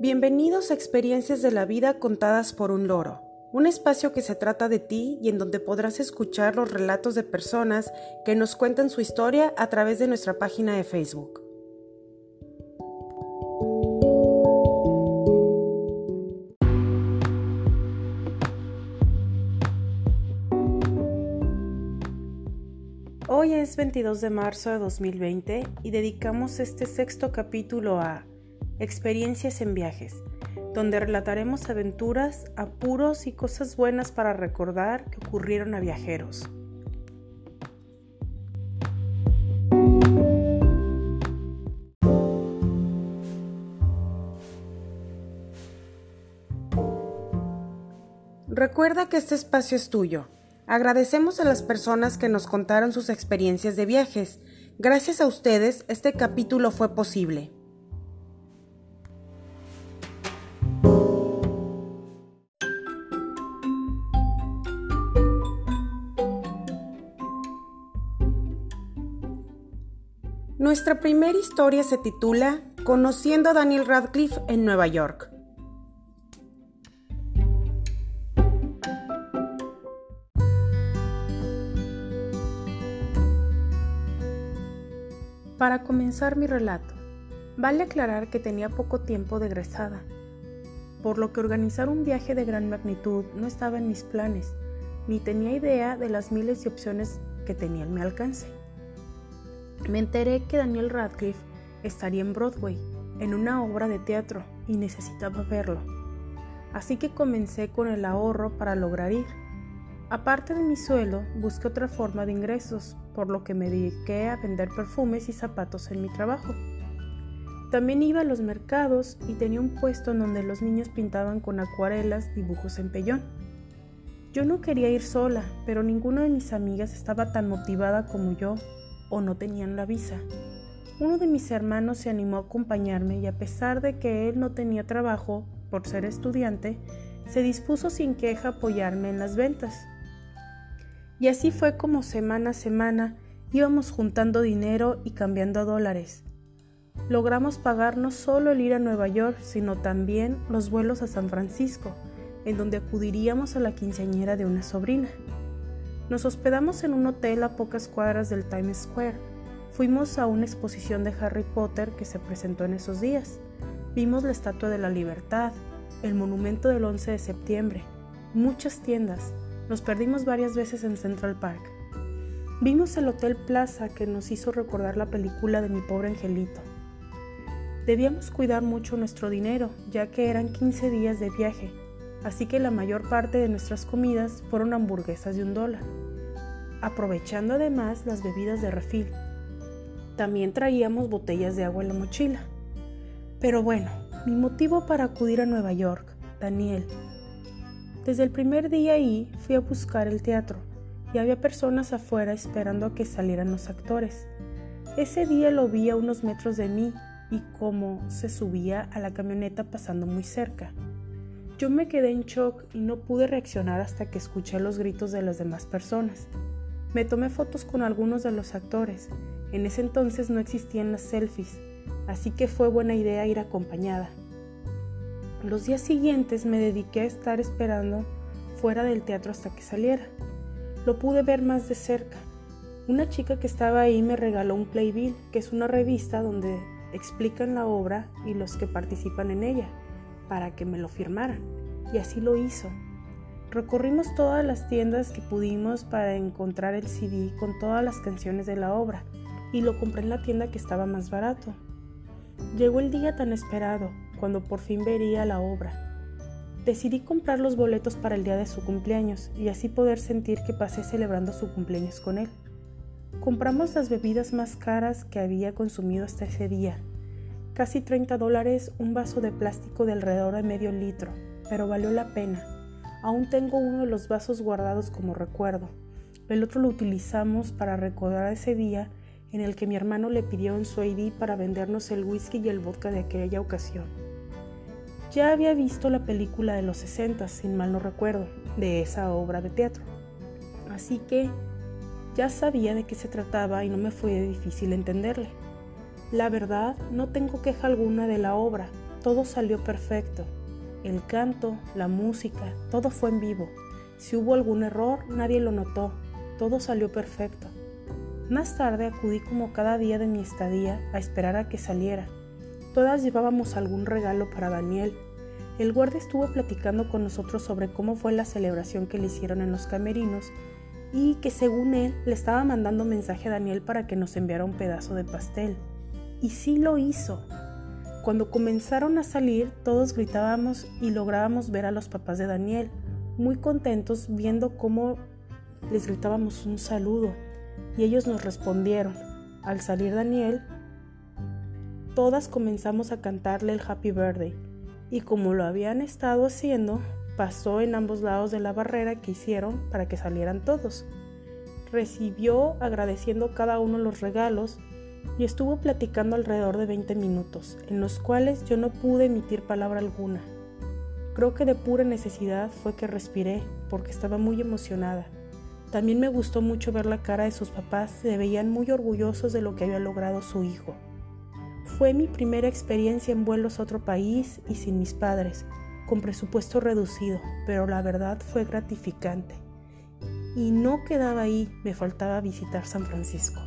Bienvenidos a Experiencias de la Vida contadas por un loro, un espacio que se trata de ti y en donde podrás escuchar los relatos de personas que nos cuentan su historia a través de nuestra página de Facebook. Hoy es 22 de marzo de 2020 y dedicamos este sexto capítulo a Experiencias en viajes, donde relataremos aventuras, apuros y cosas buenas para recordar que ocurrieron a viajeros. Recuerda que este espacio es tuyo. Agradecemos a las personas que nos contaron sus experiencias de viajes. Gracias a ustedes, este capítulo fue posible. Nuestra primera historia se titula Conociendo a Daniel Radcliffe en Nueva York. Para comenzar mi relato, vale aclarar que tenía poco tiempo de egresada, por lo que organizar un viaje de gran magnitud no estaba en mis planes, ni tenía idea de las miles de opciones que tenía en mi alcance. Me enteré que Daniel Radcliffe estaría en Broadway, en una obra de teatro, y necesitaba verlo. Así que comencé con el ahorro para lograr ir. Aparte de mi sueldo, busqué otra forma de ingresos, por lo que me dediqué a vender perfumes y zapatos en mi trabajo. También iba a los mercados y tenía un puesto en donde los niños pintaban con acuarelas dibujos en pellón. Yo no quería ir sola, pero ninguna de mis amigas estaba tan motivada como yo o no tenían la visa. Uno de mis hermanos se animó a acompañarme y a pesar de que él no tenía trabajo por ser estudiante, se dispuso sin queja a apoyarme en las ventas. Y así fue como semana a semana íbamos juntando dinero y cambiando dólares. Logramos pagar no solo el ir a Nueva York, sino también los vuelos a San Francisco, en donde acudiríamos a la quinceañera de una sobrina. Nos hospedamos en un hotel a pocas cuadras del Times Square. Fuimos a una exposición de Harry Potter que se presentó en esos días. Vimos la Estatua de la Libertad, el monumento del 11 de septiembre, muchas tiendas. Nos perdimos varias veces en Central Park. Vimos el Hotel Plaza que nos hizo recordar la película de mi pobre angelito. Debíamos cuidar mucho nuestro dinero, ya que eran 15 días de viaje así que la mayor parte de nuestras comidas fueron hamburguesas de un dólar, aprovechando además las bebidas de refil. También traíamos botellas de agua en la mochila. Pero bueno, mi motivo para acudir a Nueva York, Daniel. Desde el primer día ahí fui a buscar el teatro y había personas afuera esperando a que salieran los actores. Ese día lo vi a unos metros de mí y cómo se subía a la camioneta pasando muy cerca. Yo me quedé en shock y no pude reaccionar hasta que escuché los gritos de las demás personas. Me tomé fotos con algunos de los actores. En ese entonces no existían las selfies, así que fue buena idea ir acompañada. Los días siguientes me dediqué a estar esperando fuera del teatro hasta que saliera. Lo pude ver más de cerca. Una chica que estaba ahí me regaló un Playbill, que es una revista donde explican la obra y los que participan en ella para que me lo firmaran. Y así lo hizo. Recorrimos todas las tiendas que pudimos para encontrar el CD con todas las canciones de la obra y lo compré en la tienda que estaba más barato. Llegó el día tan esperado, cuando por fin vería la obra. Decidí comprar los boletos para el día de su cumpleaños y así poder sentir que pasé celebrando su cumpleaños con él. Compramos las bebidas más caras que había consumido hasta ese día Casi 30 dólares un vaso de plástico de alrededor de medio litro, pero valió la pena. Aún tengo uno de los vasos guardados como recuerdo. El otro lo utilizamos para recordar ese día en el que mi hermano le pidió en su ID para vendernos el whisky y el vodka de aquella ocasión. Ya había visto la película de los 60, sin mal no recuerdo, de esa obra de teatro. Así que ya sabía de qué se trataba y no me fue difícil entenderle. La verdad, no tengo queja alguna de la obra, todo salió perfecto. El canto, la música, todo fue en vivo. Si hubo algún error, nadie lo notó. Todo salió perfecto. Más tarde acudí como cada día de mi estadía a esperar a que saliera. Todas llevábamos algún regalo para Daniel. El guardia estuvo platicando con nosotros sobre cómo fue la celebración que le hicieron en los camerinos y que según él le estaba mandando mensaje a Daniel para que nos enviara un pedazo de pastel. Y sí lo hizo. Cuando comenzaron a salir, todos gritábamos y lográbamos ver a los papás de Daniel, muy contentos viendo cómo les gritábamos un saludo, y ellos nos respondieron. Al salir Daniel, todas comenzamos a cantarle el Happy Birthday, y como lo habían estado haciendo, pasó en ambos lados de la barrera que hicieron para que salieran todos. Recibió agradeciendo cada uno los regalos y estuvo platicando alrededor de 20 minutos, en los cuales yo no pude emitir palabra alguna. Creo que de pura necesidad fue que respiré, porque estaba muy emocionada. También me gustó mucho ver la cara de sus papás, se veían muy orgullosos de lo que había logrado su hijo. Fue mi primera experiencia en vuelos a otro país y sin mis padres, con presupuesto reducido, pero la verdad fue gratificante. Y no quedaba ahí, me faltaba visitar San Francisco.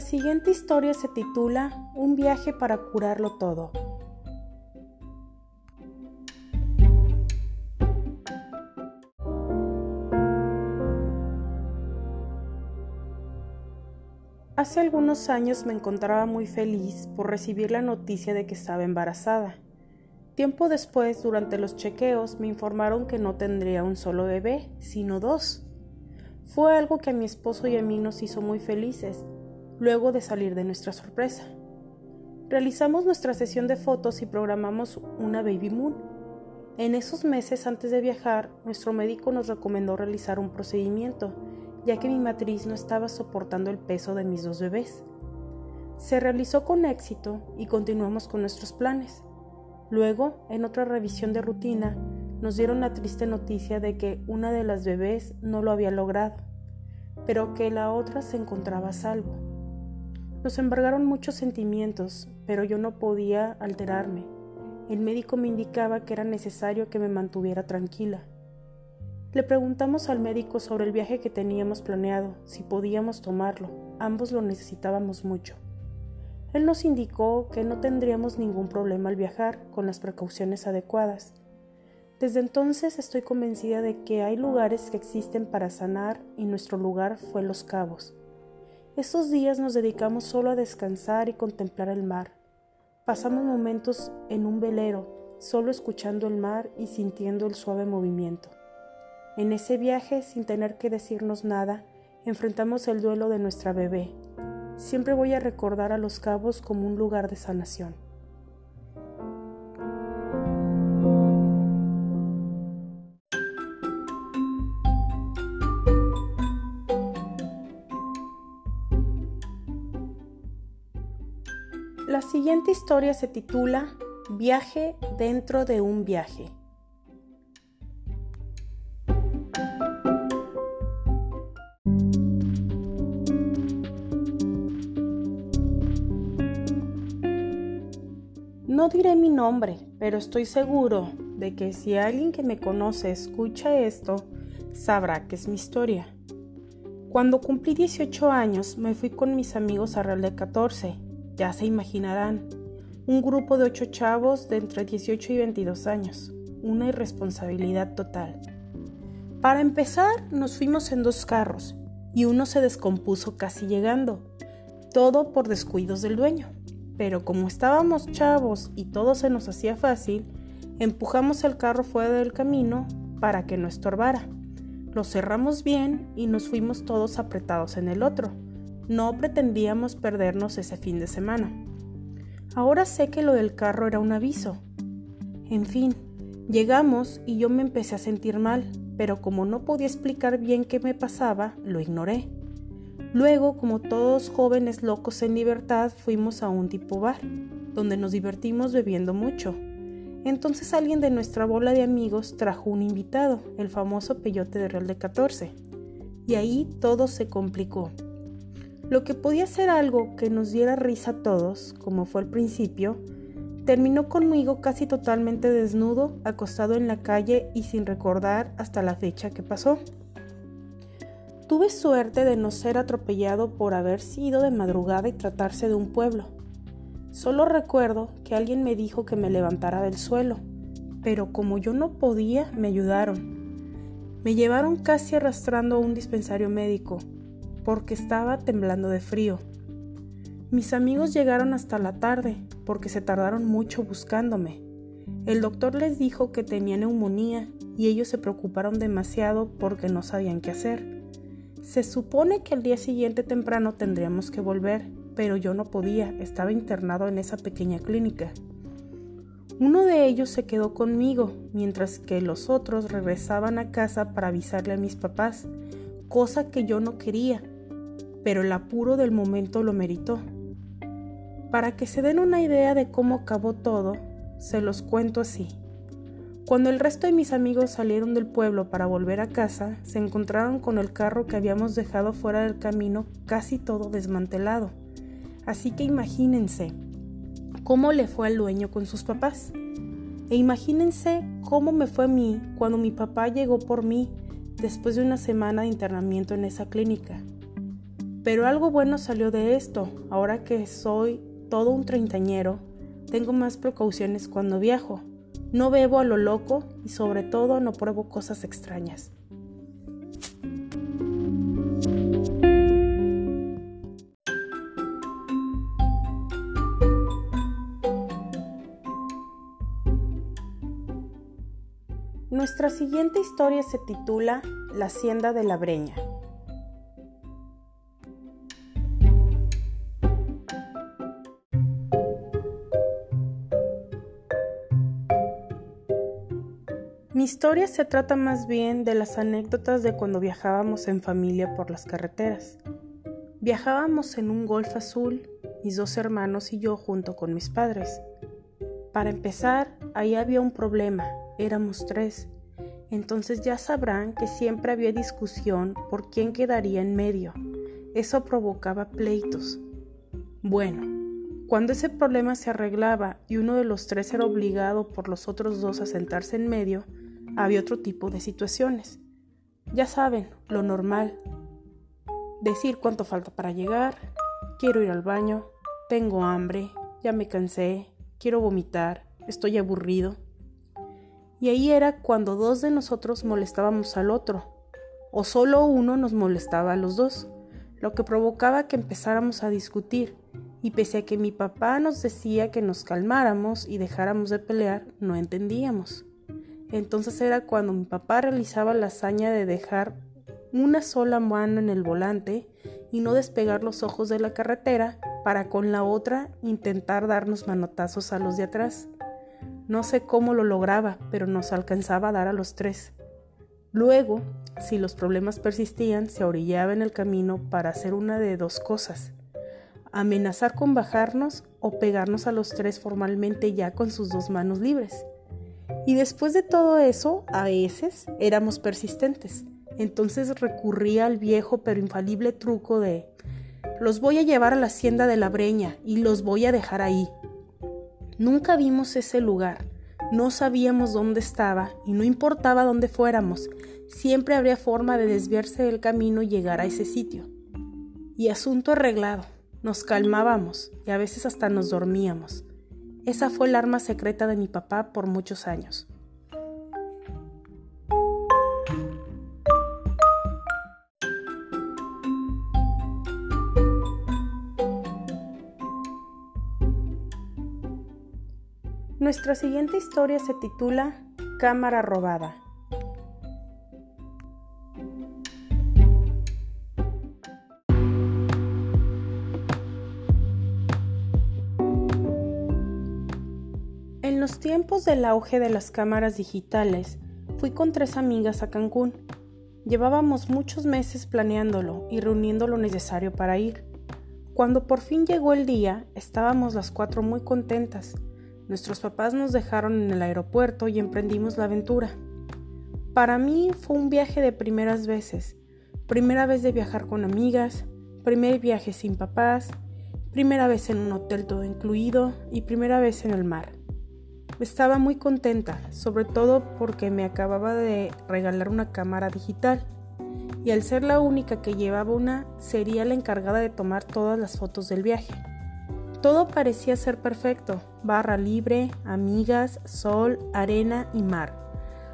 La siguiente historia se titula Un viaje para curarlo todo. Hace algunos años me encontraba muy feliz por recibir la noticia de que estaba embarazada. Tiempo después, durante los chequeos, me informaron que no tendría un solo bebé, sino dos. Fue algo que a mi esposo y a mí nos hizo muy felices, luego de salir de nuestra sorpresa. Realizamos nuestra sesión de fotos y programamos una baby moon. En esos meses antes de viajar, nuestro médico nos recomendó realizar un procedimiento, ya que mi matriz no estaba soportando el peso de mis dos bebés. Se realizó con éxito y continuamos con nuestros planes. Luego, en otra revisión de rutina, nos dieron la triste noticia de que una de las bebés no lo había logrado, pero que la otra se encontraba a salvo. Nos embargaron muchos sentimientos, pero yo no podía alterarme. El médico me indicaba que era necesario que me mantuviera tranquila. Le preguntamos al médico sobre el viaje que teníamos planeado, si podíamos tomarlo. Ambos lo necesitábamos mucho. Él nos indicó que no tendríamos ningún problema al viajar con las precauciones adecuadas. Desde entonces estoy convencida de que hay lugares que existen para sanar y nuestro lugar fue Los Cabos. Estos días nos dedicamos solo a descansar y contemplar el mar. Pasamos momentos en un velero, solo escuchando el mar y sintiendo el suave movimiento. En ese viaje, sin tener que decirnos nada, enfrentamos el duelo de nuestra bebé. Siempre voy a recordar a Los Cabos como un lugar de sanación. La siguiente historia se titula Viaje dentro de un viaje. No diré mi nombre, pero estoy seguro de que si alguien que me conoce escucha esto, sabrá que es mi historia. Cuando cumplí 18 años, me fui con mis amigos a Real de 14 ya se imaginarán, un grupo de ocho chavos de entre 18 y 22 años, una irresponsabilidad total. Para empezar, nos fuimos en dos carros y uno se descompuso casi llegando, todo por descuidos del dueño. Pero como estábamos chavos y todo se nos hacía fácil, empujamos el carro fuera del camino para que no estorbara. Lo cerramos bien y nos fuimos todos apretados en el otro no pretendíamos perdernos ese fin de semana. Ahora sé que lo del carro era un aviso. En fin, llegamos y yo me empecé a sentir mal, pero como no podía explicar bien qué me pasaba, lo ignoré. Luego, como todos jóvenes locos en libertad, fuimos a un tipo bar, donde nos divertimos bebiendo mucho. Entonces alguien de nuestra bola de amigos trajo un invitado, el famoso peyote de Real de 14. Y ahí todo se complicó. Lo que podía ser algo que nos diera risa a todos, como fue al principio, terminó conmigo casi totalmente desnudo, acostado en la calle y sin recordar hasta la fecha que pasó. Tuve suerte de no ser atropellado por haber sido de madrugada y tratarse de un pueblo. Solo recuerdo que alguien me dijo que me levantara del suelo, pero como yo no podía, me ayudaron. Me llevaron casi arrastrando a un dispensario médico, porque estaba temblando de frío. Mis amigos llegaron hasta la tarde porque se tardaron mucho buscándome. El doctor les dijo que tenía neumonía y ellos se preocuparon demasiado porque no sabían qué hacer. Se supone que el día siguiente temprano tendríamos que volver, pero yo no podía, estaba internado en esa pequeña clínica. Uno de ellos se quedó conmigo, mientras que los otros regresaban a casa para avisarle a mis papás, cosa que yo no quería, pero el apuro del momento lo meritó. Para que se den una idea de cómo acabó todo, se los cuento así. Cuando el resto de mis amigos salieron del pueblo para volver a casa, se encontraron con el carro que habíamos dejado fuera del camino casi todo desmantelado. Así que imagínense cómo le fue al dueño con sus papás. E imagínense cómo me fue a mí cuando mi papá llegó por mí después de una semana de internamiento en esa clínica. Pero algo bueno salió de esto. Ahora que soy todo un treintañero, tengo más precauciones cuando viajo. No bebo a lo loco y sobre todo no pruebo cosas extrañas. Nuestra siguiente historia se titula La hacienda de la Breña. Mi historia se trata más bien de las anécdotas de cuando viajábamos en familia por las carreteras. Viajábamos en un Golf azul, mis dos hermanos y yo junto con mis padres. Para empezar, ahí había un problema, éramos tres, entonces ya sabrán que siempre había discusión por quién quedaría en medio. Eso provocaba pleitos. Bueno, cuando ese problema se arreglaba y uno de los tres era obligado por los otros dos a sentarse en medio, había otro tipo de situaciones. Ya saben, lo normal. Decir cuánto falta para llegar, quiero ir al baño, tengo hambre, ya me cansé, quiero vomitar, estoy aburrido. Y ahí era cuando dos de nosotros molestábamos al otro, o solo uno nos molestaba a los dos, lo que provocaba que empezáramos a discutir, y pese a que mi papá nos decía que nos calmáramos y dejáramos de pelear, no entendíamos. Entonces era cuando mi papá realizaba la hazaña de dejar una sola mano en el volante y no despegar los ojos de la carretera para con la otra intentar darnos manotazos a los de atrás. No sé cómo lo lograba, pero nos alcanzaba a dar a los tres. Luego, si los problemas persistían, se orillaba en el camino para hacer una de dos cosas. Amenazar con bajarnos o pegarnos a los tres formalmente ya con sus dos manos libres. Y después de todo eso, a veces éramos persistentes. Entonces recurría al viejo pero infalible truco de los voy a llevar a la hacienda de la breña y los voy a dejar ahí. Nunca vimos ese lugar, no sabíamos dónde estaba y no importaba dónde fuéramos, siempre habría forma de desviarse del camino y llegar a ese sitio. Y asunto arreglado, nos calmábamos y a veces hasta nos dormíamos. Esa fue el arma secreta de mi papá por muchos años. Nuestra siguiente historia se titula Cámara robada. En los tiempos del auge de las cámaras digitales, fui con tres amigas a Cancún. Llevábamos muchos meses planeándolo y reuniendo lo necesario para ir. Cuando por fin llegó el día, estábamos las cuatro muy contentas Nuestros papás nos dejaron en el aeropuerto y emprendimos la aventura. Para mí fue un viaje de primeras veces. Primera vez de viajar con amigas, primer viaje sin papás, primera vez en un hotel todo incluido y primera vez en el mar. Estaba muy contenta, sobre todo porque me acababa de regalar una cámara digital y al ser la única que llevaba una, sería la encargada de tomar todas las fotos del viaje. Todo parecía ser perfecto, barra libre, amigas, sol, arena y mar.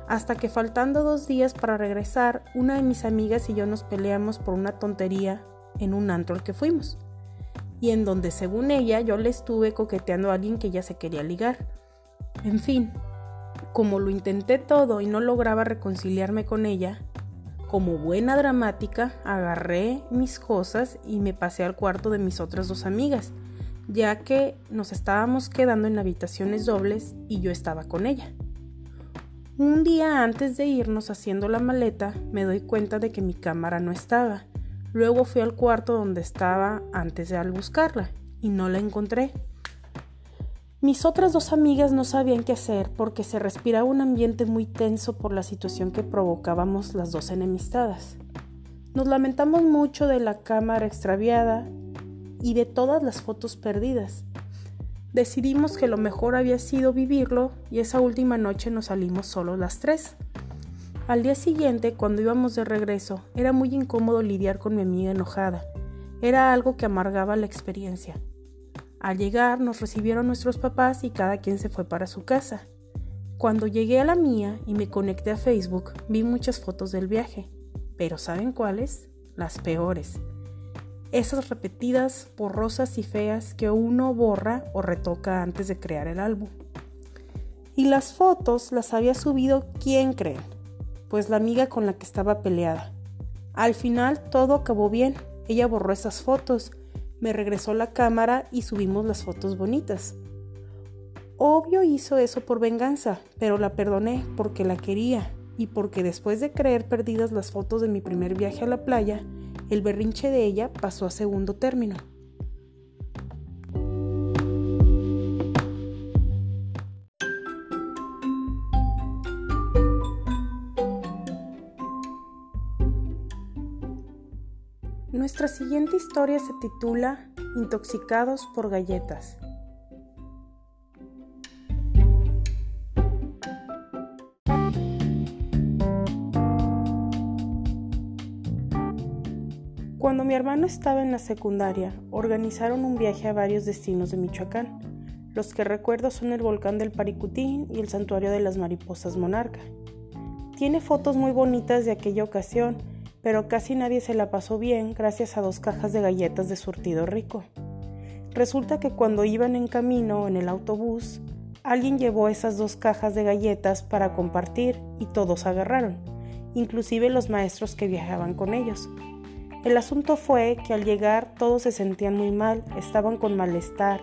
Hasta que faltando dos días para regresar, una de mis amigas y yo nos peleamos por una tontería en un antro al que fuimos. Y en donde según ella yo le estuve coqueteando a alguien que ya se quería ligar. En fin, como lo intenté todo y no lograba reconciliarme con ella, como buena dramática agarré mis cosas y me pasé al cuarto de mis otras dos amigas ya que nos estábamos quedando en habitaciones dobles y yo estaba con ella. Un día antes de irnos haciendo la maleta, me doy cuenta de que mi cámara no estaba. Luego fui al cuarto donde estaba antes de al buscarla y no la encontré. Mis otras dos amigas no sabían qué hacer porque se respiraba un ambiente muy tenso por la situación que provocábamos las dos enemistadas. Nos lamentamos mucho de la cámara extraviada y de todas las fotos perdidas. Decidimos que lo mejor había sido vivirlo y esa última noche nos salimos solo las tres. Al día siguiente, cuando íbamos de regreso, era muy incómodo lidiar con mi amiga enojada. Era algo que amargaba la experiencia. Al llegar nos recibieron nuestros papás y cada quien se fue para su casa. Cuando llegué a la mía y me conecté a Facebook, vi muchas fotos del viaje. Pero ¿saben cuáles? Las peores esas repetidas, borrosas y feas que uno borra o retoca antes de crear el álbum. Y las fotos las había subido, ¿quién creen? Pues la amiga con la que estaba peleada. Al final todo acabó bien. Ella borró esas fotos, me regresó la cámara y subimos las fotos bonitas. Obvio hizo eso por venganza, pero la perdoné porque la quería y porque después de creer perdidas las fotos de mi primer viaje a la playa, el berrinche de ella pasó a segundo término. Nuestra siguiente historia se titula Intoxicados por galletas. Cuando mi hermano estaba en la secundaria, organizaron un viaje a varios destinos de Michoacán. Los que recuerdo son el volcán del Paricutín y el santuario de las mariposas monarca. Tiene fotos muy bonitas de aquella ocasión, pero casi nadie se la pasó bien gracias a dos cajas de galletas de surtido rico. Resulta que cuando iban en camino en el autobús, alguien llevó esas dos cajas de galletas para compartir y todos agarraron, inclusive los maestros que viajaban con ellos. El asunto fue que al llegar todos se sentían muy mal, estaban con malestar,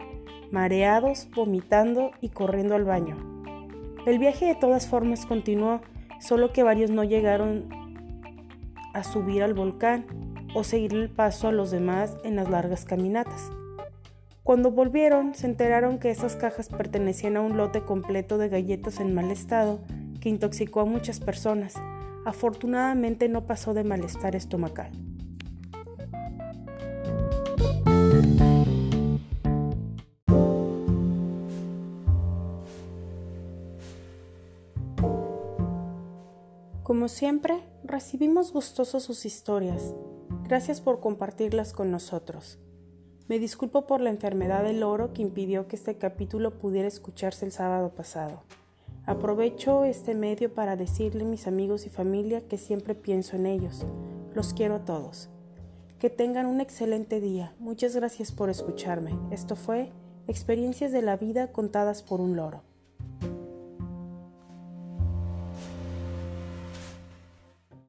mareados, vomitando y corriendo al baño. El viaje de todas formas continuó, solo que varios no llegaron a subir al volcán o seguir el paso a los demás en las largas caminatas. Cuando volvieron, se enteraron que esas cajas pertenecían a un lote completo de galletas en mal estado que intoxicó a muchas personas. Afortunadamente no pasó de malestar estomacal. Como siempre, recibimos gustosos sus historias. Gracias por compartirlas con nosotros. Me disculpo por la enfermedad del oro que impidió que este capítulo pudiera escucharse el sábado pasado. Aprovecho este medio para decirle a mis amigos y familia que siempre pienso en ellos. Los quiero a todos. Que tengan un excelente día. Muchas gracias por escucharme. Esto fue Experiencias de la vida contadas por un loro.